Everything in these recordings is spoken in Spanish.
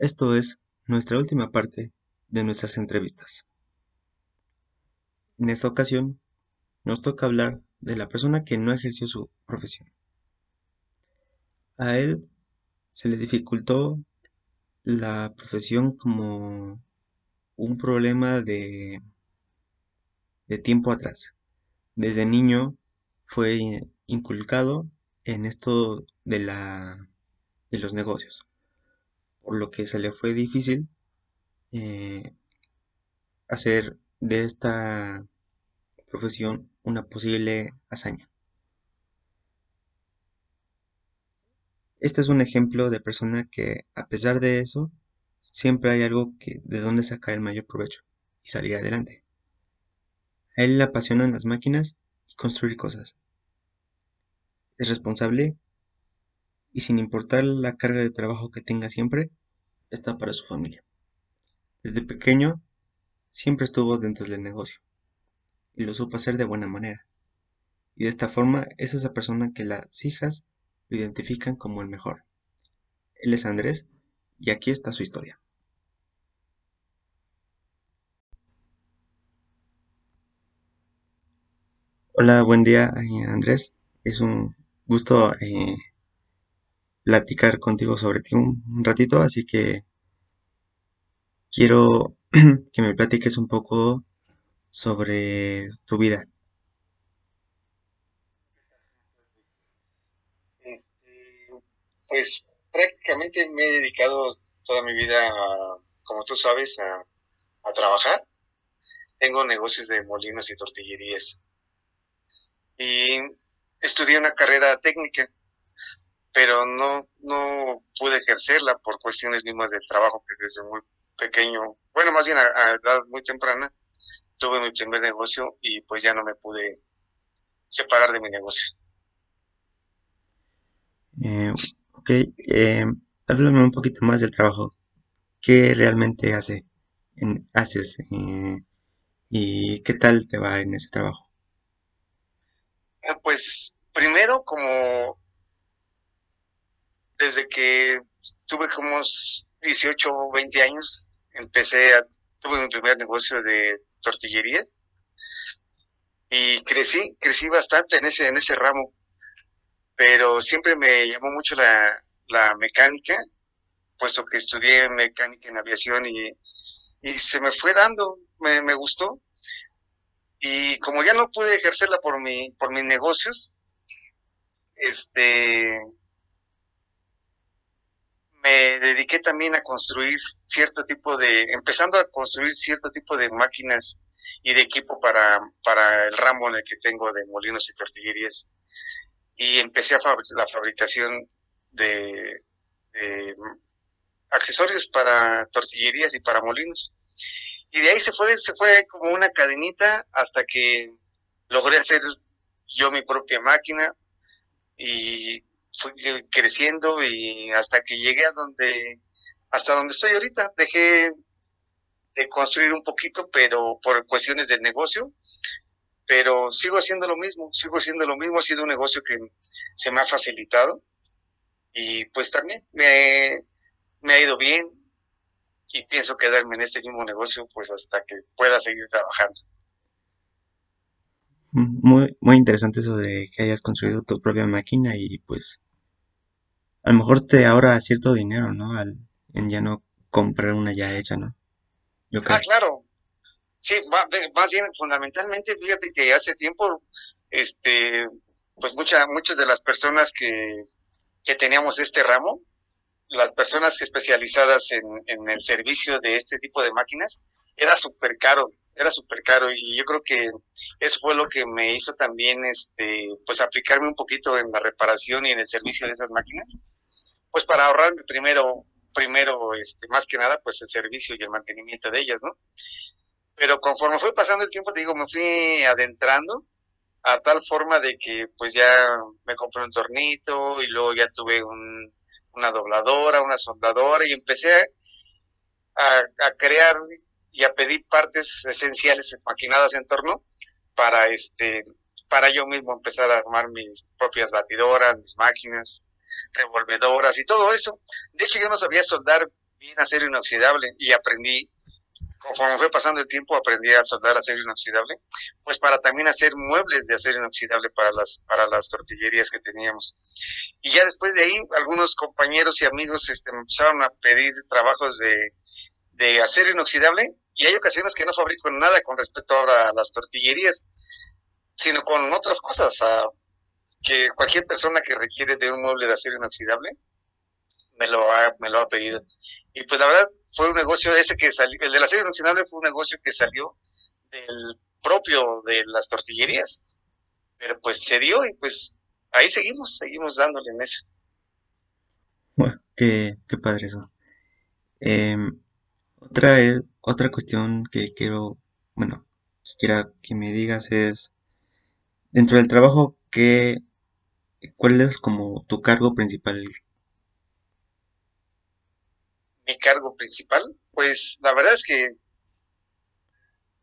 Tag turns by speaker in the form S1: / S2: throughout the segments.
S1: Esto es nuestra última parte de nuestras entrevistas. En esta ocasión nos toca hablar de la persona que no ejerció su profesión. A él se le dificultó la profesión como un problema de, de tiempo atrás. Desde niño fue inculcado en esto de la de los negocios por lo que se le fue difícil eh, hacer de esta profesión una posible hazaña. Este es un ejemplo de persona que, a pesar de eso, siempre hay algo que, de donde sacar el mayor provecho y salir adelante. A él le apasionan las máquinas y construir cosas. Es responsable y sin importar la carga de trabajo que tenga siempre, está para su familia. Desde pequeño siempre estuvo dentro del negocio y lo supo hacer de buena manera. Y de esta forma es esa persona que las hijas lo identifican como el mejor. Él es Andrés y aquí está su historia. Hola, buen día eh, Andrés. Es un gusto eh, platicar contigo sobre ti un, ratito, así que quiero que me platiques un poco sobre tu vida.
S2: Este, pues prácticamente me he dedicado toda mi vida, como tú sabes, a, a trabajar. Tengo negocios de molinos y tortillerías. Y estudié una carrera técnica pero no, no pude ejercerla por cuestiones mismas del trabajo que desde muy pequeño, bueno, más bien a, edad muy temprana, tuve mi primer negocio y pues ya no me pude separar de mi negocio.
S1: Eh, ok, eh, háblame un poquito más del trabajo. ¿Qué realmente hace, en, haces eh, y qué tal te va en ese trabajo?
S2: Eh, pues primero como desde que tuve como 18 o 20 años, empecé a, tuve mi primer negocio de tortillerías y crecí, crecí bastante en ese, en ese ramo, pero siempre me llamó mucho la, la mecánica, puesto que estudié mecánica en aviación y, y se me fue dando, me, me gustó. Y como ya no pude ejercerla por mi, por mis negocios, este, me dediqué también a construir cierto tipo de, empezando a construir cierto tipo de máquinas y de equipo para, para el ramo en el que tengo de molinos y tortillerías. Y empecé a la fabricación de, accesorios para tortillerías y para molinos. Y de ahí se fue, se fue como una cadenita hasta que logré hacer yo mi propia máquina y fui creciendo y hasta que llegué a donde, hasta donde estoy ahorita. Dejé de construir un poquito, pero por cuestiones del negocio, pero sigo haciendo lo mismo, sigo haciendo lo mismo, ha sido un negocio que se me ha facilitado y pues también me, me ha ido bien y pienso quedarme en este mismo negocio pues hasta que pueda seguir trabajando.
S1: Muy, muy interesante eso de que hayas construido tu propia máquina y pues a lo mejor te ahorra cierto dinero, ¿no? Al, en ya no comprar una ya hecha, ¿no?
S2: Yo creo. Ah, claro. Sí, más bien fundamentalmente, fíjate que hace tiempo, este, pues muchas muchas de las personas que, que teníamos este ramo, las personas especializadas en, en el servicio de este tipo de máquinas, era súper caro era súper caro y yo creo que eso fue lo que me hizo también este pues aplicarme un poquito en la reparación y en el servicio de esas máquinas. Pues para ahorrarme primero primero este más que nada pues el servicio y el mantenimiento de ellas no pero conforme fue pasando el tiempo digo me fui adentrando a tal forma de que pues ya me compré un tornito y luego ya tuve un, una dobladora una soldadora y empecé a crear y a pedir partes esenciales maquinadas en torno para este para yo mismo empezar a armar mis propias batidoras, mis máquinas, revolvedoras y todo eso. De hecho, yo no sabía soldar bien acero inoxidable y aprendí conforme fue pasando el tiempo aprendí a soldar acero inoxidable, pues para también hacer muebles de acero inoxidable para las, para las tortillerías que teníamos. Y ya después de ahí, algunos compañeros y amigos este, empezaron a pedir trabajos de, de acero inoxidable y hay ocasiones que no fabrico nada con respecto ahora a las tortillerías, sino con otras cosas, que cualquier persona que requiere de un mueble de acero inoxidable, me lo ha, me lo ha pedido. Y pues la verdad fue un negocio ese que salió, el de la serie inoxidable fue un negocio que salió del propio de las tortillerías. Pero pues se dio y pues ahí seguimos, seguimos dándole en eso.
S1: Bueno, qué, qué padre eso. Em, otra, otra cuestión que quiero, bueno, quiera que me digas es, dentro del trabajo, ¿qué, ¿cuál es como tu cargo principal?
S2: mi cargo principal? Pues la verdad es que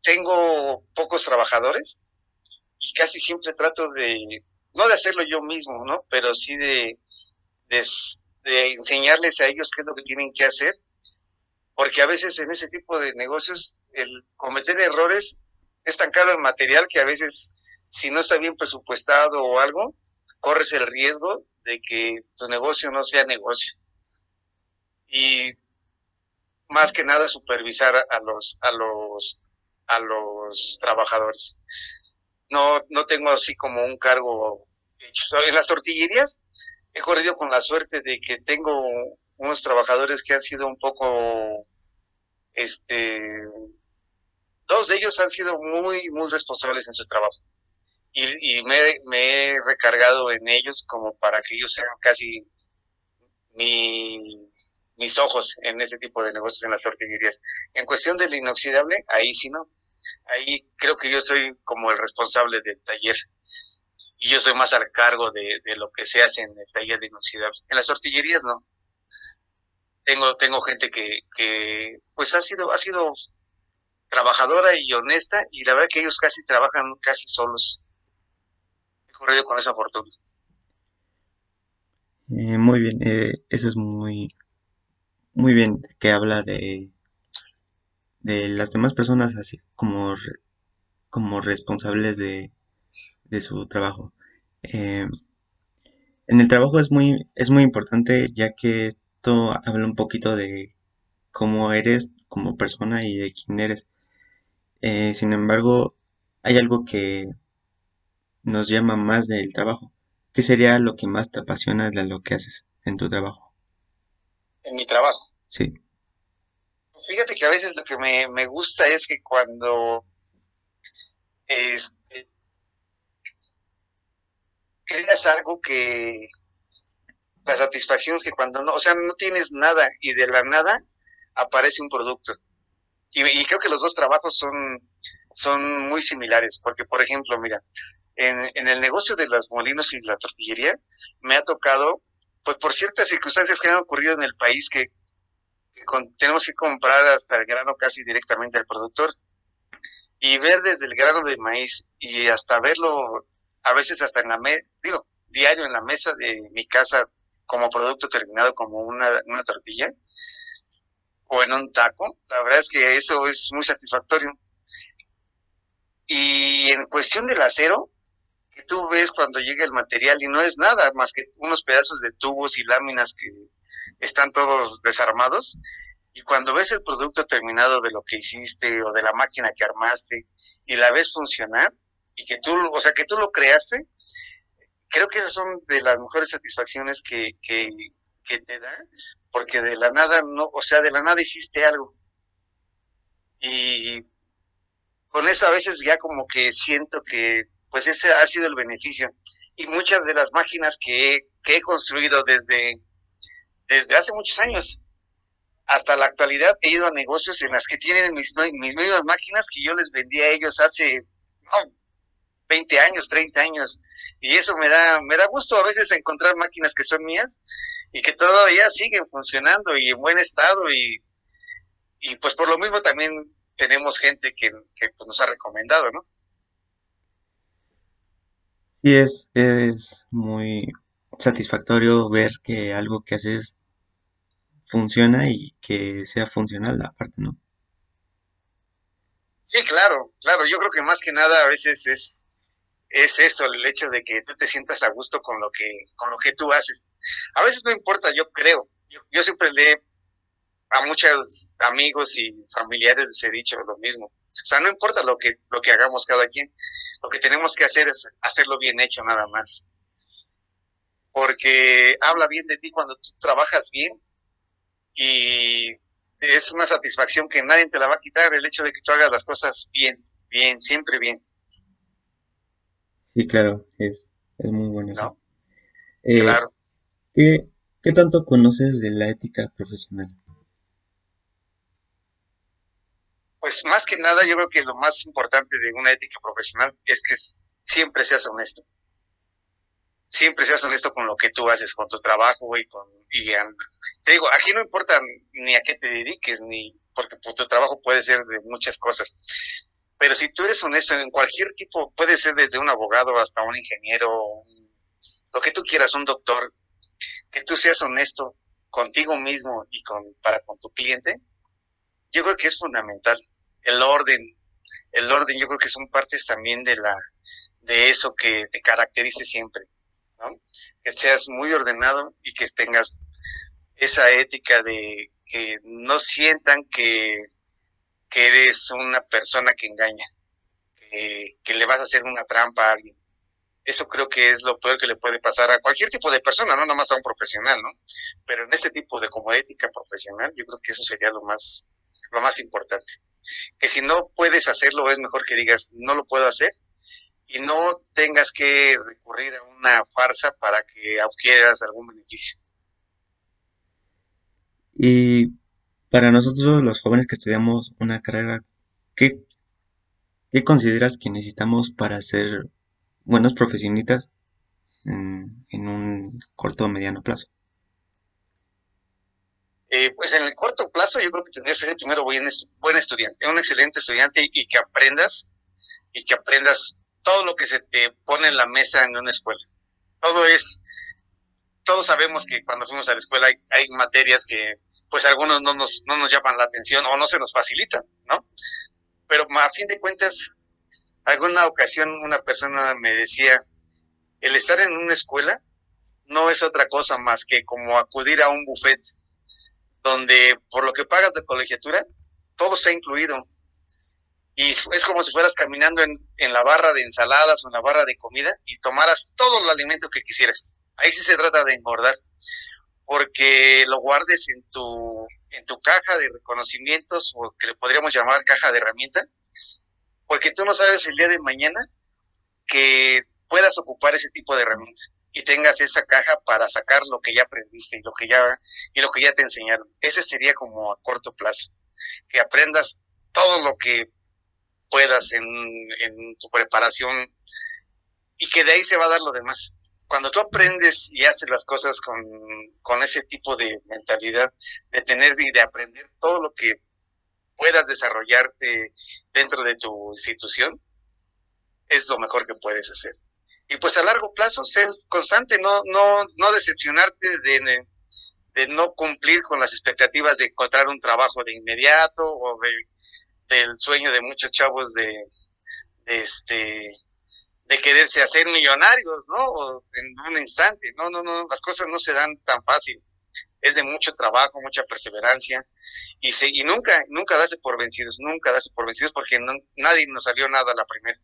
S2: tengo pocos trabajadores y casi siempre trato de, no de hacerlo yo mismo, ¿no? Pero sí de, de, enseñarles a ellos qué es lo que tienen que hacer, porque a veces en ese tipo de negocios el cometer errores es tan caro el material que a veces si no está bien presupuestado o algo, corres el riesgo de que tu negocio no sea negocio. Y más que nada supervisar a los, a los, a los trabajadores. No, no tengo así como un cargo hecho. En las tortillerías he corrido con la suerte de que tengo unos trabajadores que han sido un poco, este, dos de ellos han sido muy, muy responsables en su trabajo. Y, y me, me, he recargado en ellos como para que ellos sean casi mi, mis ojos en ese tipo de negocios en las tortillerías. En cuestión del inoxidable, ahí sí no. Ahí creo que yo soy como el responsable del taller y yo soy más al cargo de, lo que se hace en el taller de inoxidable. En las tortillerías no. Tengo, tengo gente que, que pues ha sido, ha sido trabajadora y honesta y la verdad que ellos casi trabajan casi solos. Corrido con esa fortuna.
S1: Eh, muy bien, eh, eso es muy, muy bien que habla de, de las demás personas así como, como responsables de, de su trabajo. Eh, en el trabajo es muy, es muy importante ya que esto habla un poquito de cómo eres como persona y de quién eres. Eh, sin embargo, hay algo que nos llama más del trabajo. ¿Qué sería lo que más te apasiona de lo que haces en tu trabajo?
S2: En mi trabajo.
S1: Sí.
S2: Fíjate que a veces lo que me, me gusta es que cuando este, creas algo que la satisfacción es que cuando no, o sea, no tienes nada y de la nada aparece un producto. Y, creo que los dos trabajos son, son muy similares, porque por ejemplo, mira, en, en el negocio de los molinos y la tortillería, me ha tocado, pues por ciertas circunstancias que han ocurrido en el país que tenemos que comprar hasta el grano casi directamente al productor y ver desde el grano de maíz y hasta verlo a veces hasta en la mesa, digo, diario en la mesa de mi casa como producto terminado como una, una tortilla o en un taco, la verdad es que eso es muy satisfactorio. Y en cuestión del acero, que tú ves cuando llega el material y no es nada más que unos pedazos de tubos y láminas que están todos desarmados y cuando ves el producto terminado de lo que hiciste o de la máquina que armaste y la ves funcionar y que tú, o sea, que tú lo creaste, creo que esas son de las mejores satisfacciones que, que, te da, porque de la nada no, o sea, de la nada hiciste algo. Y con eso a veces ya como que siento que pues ese ha sido el beneficio. Y muchas de las máquinas que, que he construido desde desde hace muchos años. Hasta la actualidad he ido a negocios en las que tienen mis, mis mismas máquinas que yo les vendí a ellos hace 20 años, 30 años. Y eso me da, me da gusto a veces encontrar máquinas que son mías y que todavía siguen funcionando y en buen estado y, y pues por lo mismo también tenemos gente que, que pues nos ha recomendado, ¿no?
S1: Sí, es, es muy satisfactorio ver que algo que haces funciona y que sea funcional aparte, ¿no?
S2: Sí, claro, claro. Yo creo que más que nada a veces es, es eso, el hecho de que tú te sientas a gusto con lo que, con lo que tú haces. A veces no importa, yo creo. Yo, yo siempre le a muchos amigos y familiares les he dicho lo mismo. O sea, no importa lo que, lo que hagamos cada quien, lo que tenemos que hacer es hacerlo bien hecho nada más. Porque habla bien de ti cuando tú trabajas bien y es una satisfacción que nadie te la va a quitar el hecho de que tú hagas las cosas bien, bien, siempre bien.
S1: Sí, claro, es, es muy bueno.
S2: ¿No?
S1: Eh,
S2: claro.
S1: ¿qué, ¿Qué tanto conoces de la ética profesional?
S2: Pues más que nada, yo creo que lo más importante de una ética profesional es que siempre seas honesto. Siempre seas honesto con lo que tú haces, con tu trabajo y con... Y, te digo, aquí no importa ni a qué te dediques, ni porque tu trabajo puede ser de muchas cosas. Pero si tú eres honesto en cualquier tipo, puede ser desde un abogado hasta un ingeniero, lo que tú quieras, un doctor, que tú seas honesto contigo mismo y con, para con tu cliente, yo creo que es fundamental. El orden, el orden yo creo que son partes también de la, de eso que te caracterice siempre, ¿no? Que seas muy ordenado y que tengas esa ética de que no sientan que, que eres una persona que engaña, que, le vas a hacer una trampa a alguien. Eso creo que es lo peor que le puede pasar a cualquier tipo de persona, no nada más a un profesional, ¿no? Pero en este tipo de como ética profesional, yo creo que eso sería lo más, lo más importante. Que si no puedes hacerlo, es mejor que digas, no lo puedo hacer, y no tengas que recurrir a una farsa para que adquieras algún beneficio.
S1: Y para nosotros los jóvenes que estudiamos una carrera, ¿qué, consideras que necesitamos para ser buenos profesionistas en, un corto o mediano plazo?
S2: Eh, pues en el corto plazo yo creo que tendrías que ser primero buen, buen estudiante, un excelente estudiante y, que aprendas y que aprendas todo lo que se te pone en la mesa en una escuela. Todo es, todos sabemos que cuando fuimos a la escuela hay materias que pues algunos no nos, no nos llaman la atención o no se nos facilitan, ¿no? Pero a fin de cuentas, alguna ocasión una persona me decía, el estar en una escuela no es otra cosa más que como acudir a un buffet donde por lo que pagas de colegiatura, todo está incluido. Y es como si fueras caminando en, en la barra de ensaladas o en la barra de comida y tomaras todo el alimento que quisieras. Ahí sí se trata de engordar, porque lo guardes en tu, en tu caja de reconocimientos o que le podríamos llamar caja de herramienta, porque tú no sabes el día de mañana que puedas ocupar ese tipo de herramientas y tengas esa caja para sacar lo que ya aprendiste y lo que ya y lo que ya te enseñaron. Ese sería como a corto plazo, que aprendas todo lo que puedas en, en tu preparación y que de ahí se va a dar lo demás. Cuando tú aprendes y haces las cosas con, con ese tipo de mentalidad, de tener y de aprender todo lo que puedas desarrollarte dentro de tu institución, es lo mejor que puedes hacer. Y pues a largo plazo ser constante, no, no, no decepcionarte de, de no cumplir con las expectativas de encontrar un trabajo de inmediato o de, del sueño de muchos chavos de, de este de quererse hacer millonarios, ¿no? en un instante. No, no, no, las cosas no se dan tan fácil. Es de mucho trabajo, mucha perseverancia y, se, y nunca, nunca darse por vencidos, nunca darse por vencidos porque no, nadie nos salió nada a la primera.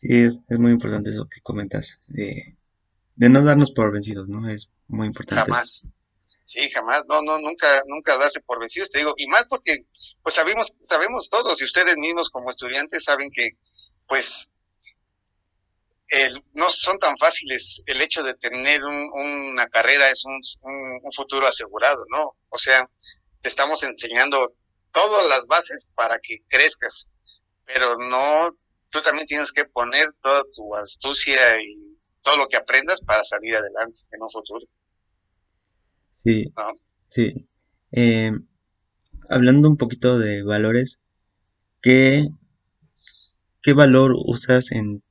S1: Sí, es, es muy importante eso que comentas, de, de no darnos por vencidos, ¿no? Es muy importante.
S2: Jamás. Sí, jamás, no, no, nunca, nunca darse por vencidos, te digo, y más porque, pues sabemos, sabemos todos, y ustedes mismos como estudiantes saben que, pues, el, no son tan fáciles el hecho de tener un, una carrera es un, un, un, futuro asegurado, ¿no? O sea, te estamos enseñando todas las bases para que crezcas, pero no tú también tienes que poner toda tu astucia y todo lo que aprendas para salir adelante en un futuro.
S1: Sí, sí. Eh, hablando un poquito de valores, ¿qué, qué valor usas en,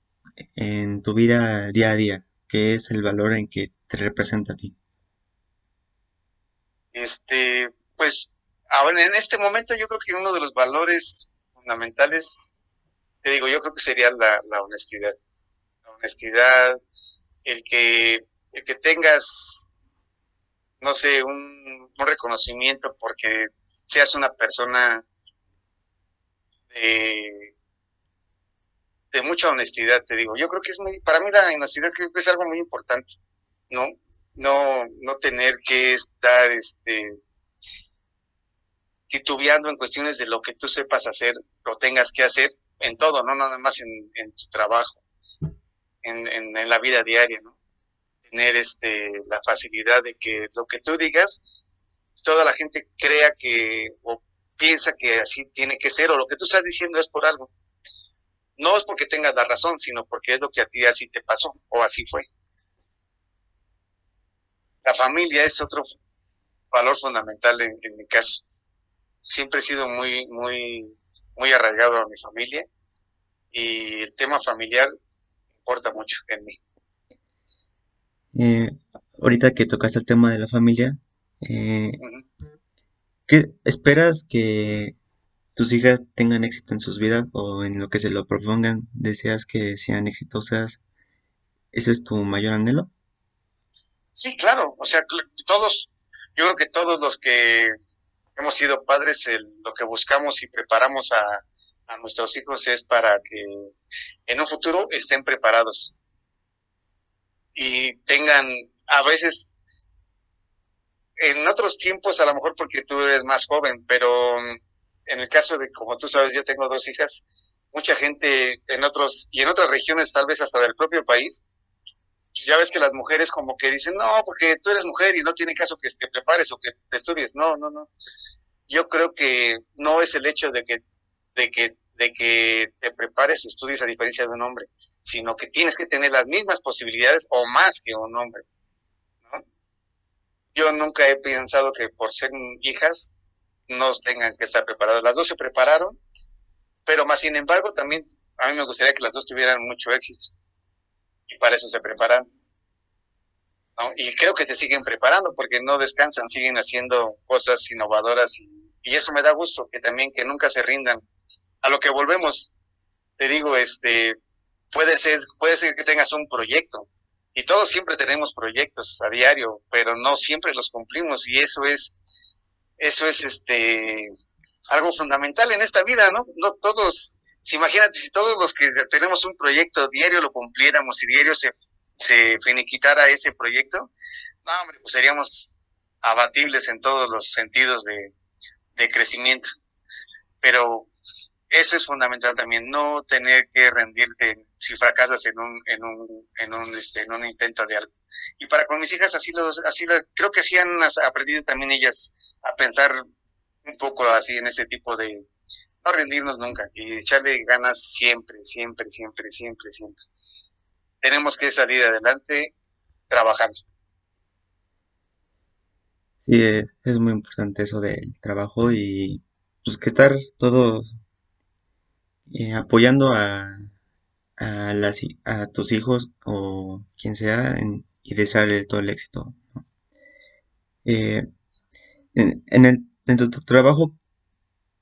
S1: en tu vida día a día? ¿Qué es el valor en que te representa a ti?
S2: Este, pues, ahora en este momento yo creo que uno de los valores fundamentales, te digo, yo creo que sería la, la honestidad. La honestidad, el que, el que tengas, no sé, un, un reconocimiento porque seas una persona de, mucha honestidad, te digo. Yo creo que es muy, para mí la honestidad creo que es algo muy importante, ¿no? No, no tener que estar, este, titubeando en cuestiones de lo que tú sepas hacer o tengas que hacer en todo, no nada más en, tu trabajo, en, en, en, la vida diaria, ¿no? Tener este, la facilidad de que lo que tú digas, toda la gente crea que o piensa que así tiene que ser o lo que tú estás diciendo es por algo. No es porque tengas la razón, sino porque es lo que a ti así te pasó o así fue. La familia es otro valor fundamental en, mi caso siempre he sido muy, muy, muy arraigado a mi familia y el tema familiar importa mucho en mí.
S1: Eh, ahorita que tocaste el tema de la familia, eh, ¿qué esperas que tus hijas tengan éxito en sus vidas o en lo que se lo propongan? ¿Deseas que sean exitosas? ¿Ese es tu mayor anhelo?
S2: Sí, claro, o sea, todos, yo creo que todos los que hemos sido padres, lo que buscamos y preparamos a, nuestros hijos es para que en un futuro estén preparados y tengan, a veces, en otros tiempos, a lo mejor porque tú eres más joven, pero en el caso de, como tú sabes, yo tengo dos hijas, mucha gente en otros, y en otras regiones, tal vez hasta del propio país, ya ves que las mujeres como que dicen, no, porque tú eres mujer y no tiene caso que te prepares o que te estudies. No, no, no yo creo que no es el hecho de que, de que, de que te prepares o estudies a diferencia de un hombre, sino que tienes que tener las mismas posibilidades o más que un hombre. Yo nunca he pensado que por ser hijas no tengan que estar preparadas. Las dos se prepararon, pero más sin embargo también a mí me gustaría que las dos tuvieran mucho éxito. Y para eso se preparan. Y creo que se siguen preparando porque no descansan, siguen haciendo cosas innovadoras y y eso me da gusto, que también que nunca se rindan. A lo que volvemos, te digo, este, puede ser, puede ser que tengas un proyecto, y todos siempre tenemos proyectos a diario, pero no siempre los cumplimos, y eso es, eso es este, algo fundamental en esta vida, ¿no? No todos, si imagínate si todos los que tenemos un proyecto diario lo cumpliéramos y diario se, se finiquitara ese proyecto, no, hombre, pues seríamos abatibles en todos los sentidos de, de crecimiento. Pero eso es fundamental también, no tener que rendirte si fracasas en un, en un, en un, este, en un intento de algo. Y para con mis hijas así los, así creo que sí han aprendido también ellas a pensar un poco así en ese tipo de, no rendirnos nunca y echarle ganas siempre, siempre, siempre, siempre, siempre. Tenemos que salir adelante trabajando.
S1: Sí, es, muy importante eso del trabajo y pues que estar todo eh, apoyando a, a, a tus hijos o quien sea y desearle todo el éxito. Eh, en, el, en tu, trabajo,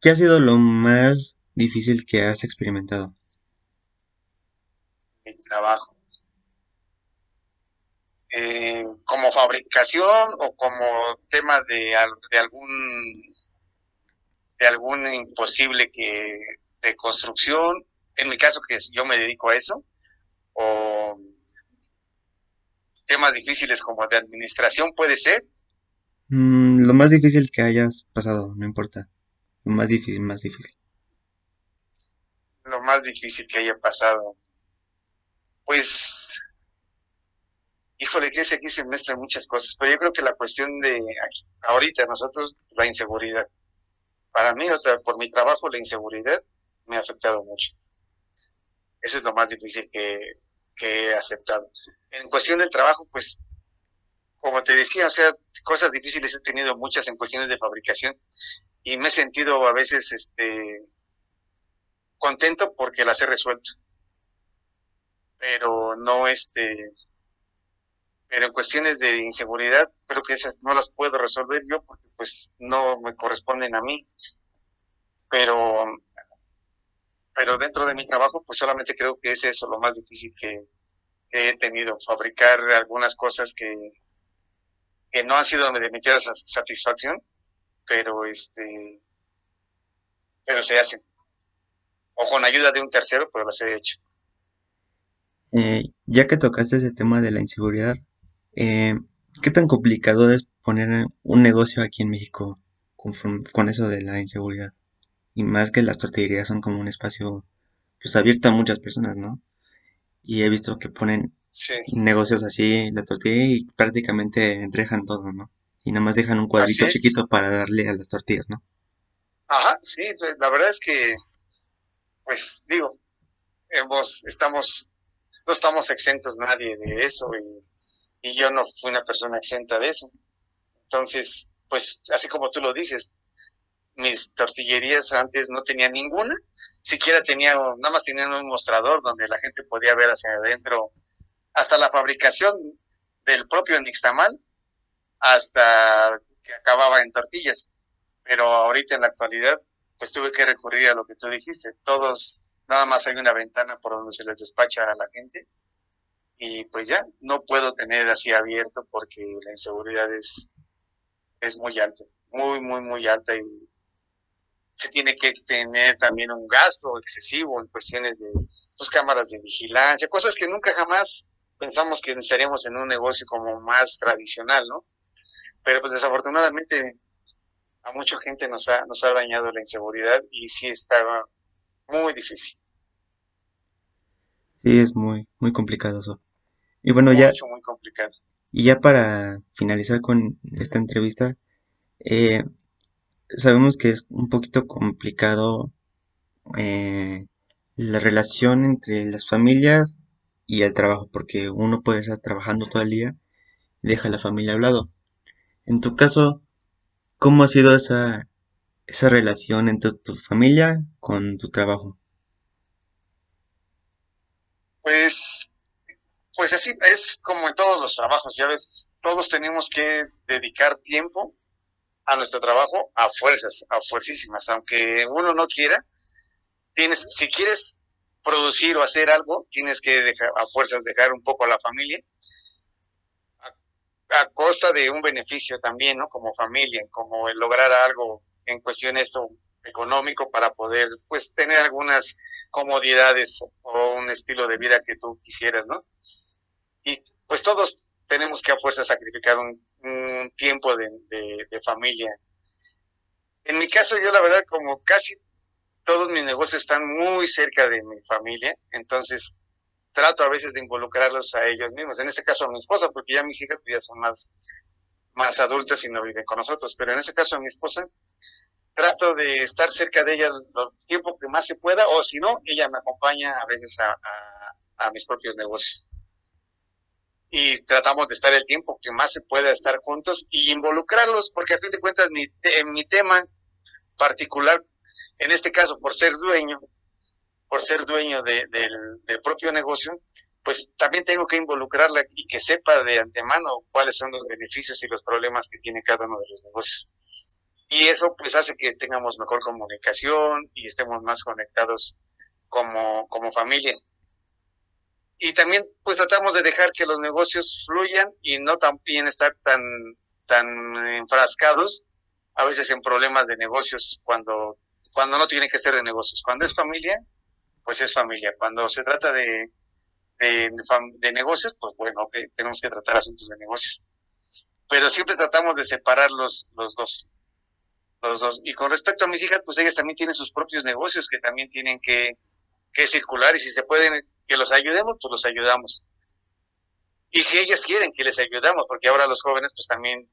S1: ¿qué ha sido lo más difícil que has experimentado?
S2: El trabajo. Eh, como fabricación o como tema de, de algún de algún imposible que de construcción en mi caso que yo me dedico a eso o temas difíciles como de administración puede ser.
S1: Mm, lo más difícil que hayas pasado no importa. Lo más difícil más difícil.
S2: Lo más difícil que haya pasado. Pues híjole, que aquí se mezclan muchas cosas, pero yo creo que la cuestión de ahorita nosotros, la inseguridad. Para mí, por mi trabajo, la inseguridad me ha afectado mucho. Eso es lo más difícil que, que he aceptado. En cuestión del trabajo, pues, como te decía, o sea, cosas difíciles he tenido muchas en cuestiones de fabricación y me he sentido a veces, este, contento porque las he resuelto. Pero no, este, pero en cuestiones de inseguridad creo que esas no las puedo resolver yo porque pues no me corresponden a mí. Pero pero dentro de mi trabajo pues solamente creo que es eso lo más difícil que, he tenido, fabricar algunas cosas que, que no han sido de mi satisfacción, pero este pero se hacen. O con ayuda de un tercero, pero las he hecho.
S1: Eh, ya que tocaste ese tema de la inseguridad, eh, ¿qué tan complicado es poner un negocio aquí en México con, eso de la inseguridad? Y más que las tortillerías son como un espacio pues abierto a muchas personas, ¿no? Y he visto que ponen negocios así, la tortilla, y prácticamente enrejan todo, ¿no? Y nada más dejan un cuadrito chiquito para darle a las tortillas, ¿no?
S2: Ajá, sí, pues, la verdad es que, pues digo, hemos, estamos, no estamos exentos nadie de eso y, y yo no fui una persona exenta de eso. Entonces, pues así como tú lo dices, mis tortillerías antes no tenían ninguna, siquiera tenía, nada más tenían un mostrador donde la gente podía ver hacia adentro, hasta la fabricación del propio nixtamal, hasta que acababa en tortillas pero ahorita en la actualidad, pues tuve que recurrir a lo que tú dijiste. Todos, nada más hay una ventana por donde se les despacha a la gente y pues ya, no puedo tener así abierto porque la inseguridad es, es muy alta, muy, muy, muy alta y se tiene que tener también un gasto excesivo en cuestiones de pues, cámaras de vigilancia, cosas que nunca jamás pensamos que necesitaríamos en un negocio como más tradicional, ¿no? Pero pues desafortunadamente a mucha gente nos ha, nos ha dañado la inseguridad y sí estaba muy difícil.
S1: Sí, es muy, muy complicado eso. Y bueno, ya...
S2: muy complicado.
S1: Y ya para finalizar con esta entrevista, eh, sabemos que es un poquito complicado eh, la relación entre las familias y el trabajo, porque uno puede estar trabajando todo el día y deja a la familia a un lado. En tu caso, ¿Cómo ha sido esa, esa relación entre tu familia con tu trabajo?
S2: Pues, pues así es como en todos los trabajos, ya ves, todos tenemos que dedicar tiempo a nuestro trabajo a fuerzas, a fuercísimas, aunque uno no quiera, tienes, si quieres producir o hacer algo, tienes que dejar, a fuerzas dejar un poco a la familia a costa de un beneficio también, ¿no? Como familia, como el lograr algo en cuestión esto económico para poder, pues, tener algunas comodidades o un estilo de vida que tú quisieras, ¿no? Y pues todos tenemos que a fuerza sacrificar un, tiempo de, familia. En mi caso, yo la verdad, como casi todos mis negocios están muy cerca de mi familia, entonces trato a veces de involucrarlos a ellos mismos, en este caso a mi esposa, porque ya mis hijas pues, ya son más, más adultas y no viven con nosotros, pero en este caso a mi esposa, trato de estar cerca de ella el tiempo que más se pueda, o si no, ella me acompaña a veces a, mis propios negocios. Y tratamos de estar el tiempo que más se pueda estar juntos y involucrarlos, porque a fin de cuentas mi, mi tema particular, en este caso por ser dueño, por ser dueño del, propio negocio, pues también tengo que involucrarla y que sepa de antemano cuáles son los beneficios y los problemas que tiene cada uno de los negocios. Y eso pues hace que tengamos mejor comunicación y estemos más conectados como, como familia. Y también pues tratamos de dejar que los negocios fluyan y no también estar tan, tan enfrascados a veces en problemas de negocios cuando, cuando no tienen que ser de negocios. Cuando es familia, pues es familia. Cuando se trata de, de, negocios, pues bueno, tenemos que tratar asuntos de negocios. Pero siempre tratamos de separar los, los dos. Los dos. Y con respecto a mis hijas, pues ellas también tienen sus propios negocios que también tienen que, que circular y si se pueden que los ayudemos, pues los ayudamos. Y si ellas quieren que les ayudamos, porque ahora los jóvenes pues también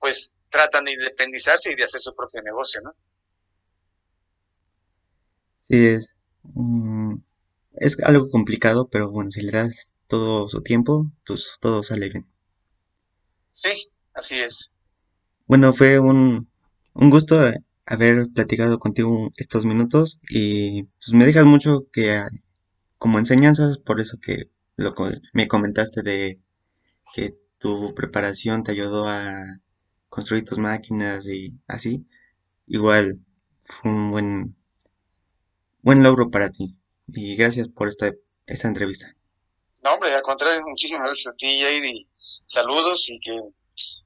S2: pues tratan de independizarse y de hacer su propio negocio, ¿no?
S1: Sí, es, Mm, es algo complicado, pero bueno, si le das todo su tiempo, pues todo sale bien.
S2: Sí, así es.
S1: Bueno, fue un, un gusto haber platicado contigo estos minutos y pues me dejas mucho que como enseñanzas, por eso que lo, me comentaste de que tu preparación te ayudó a construir tus máquinas y así, igual fue un buen, buen logro para ti. Y gracias por esta, esta entrevista.
S2: No, hombre, al contrario, muchísimas gracias a ti, Jair, y saludos y que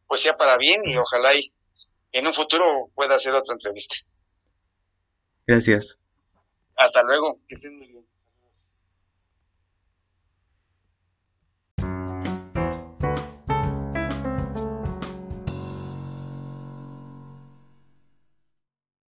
S2: pues sea para bien y ojalá y en un futuro pueda hacer otra entrevista.
S1: Gracias.
S2: Hasta luego, que estén muy bien.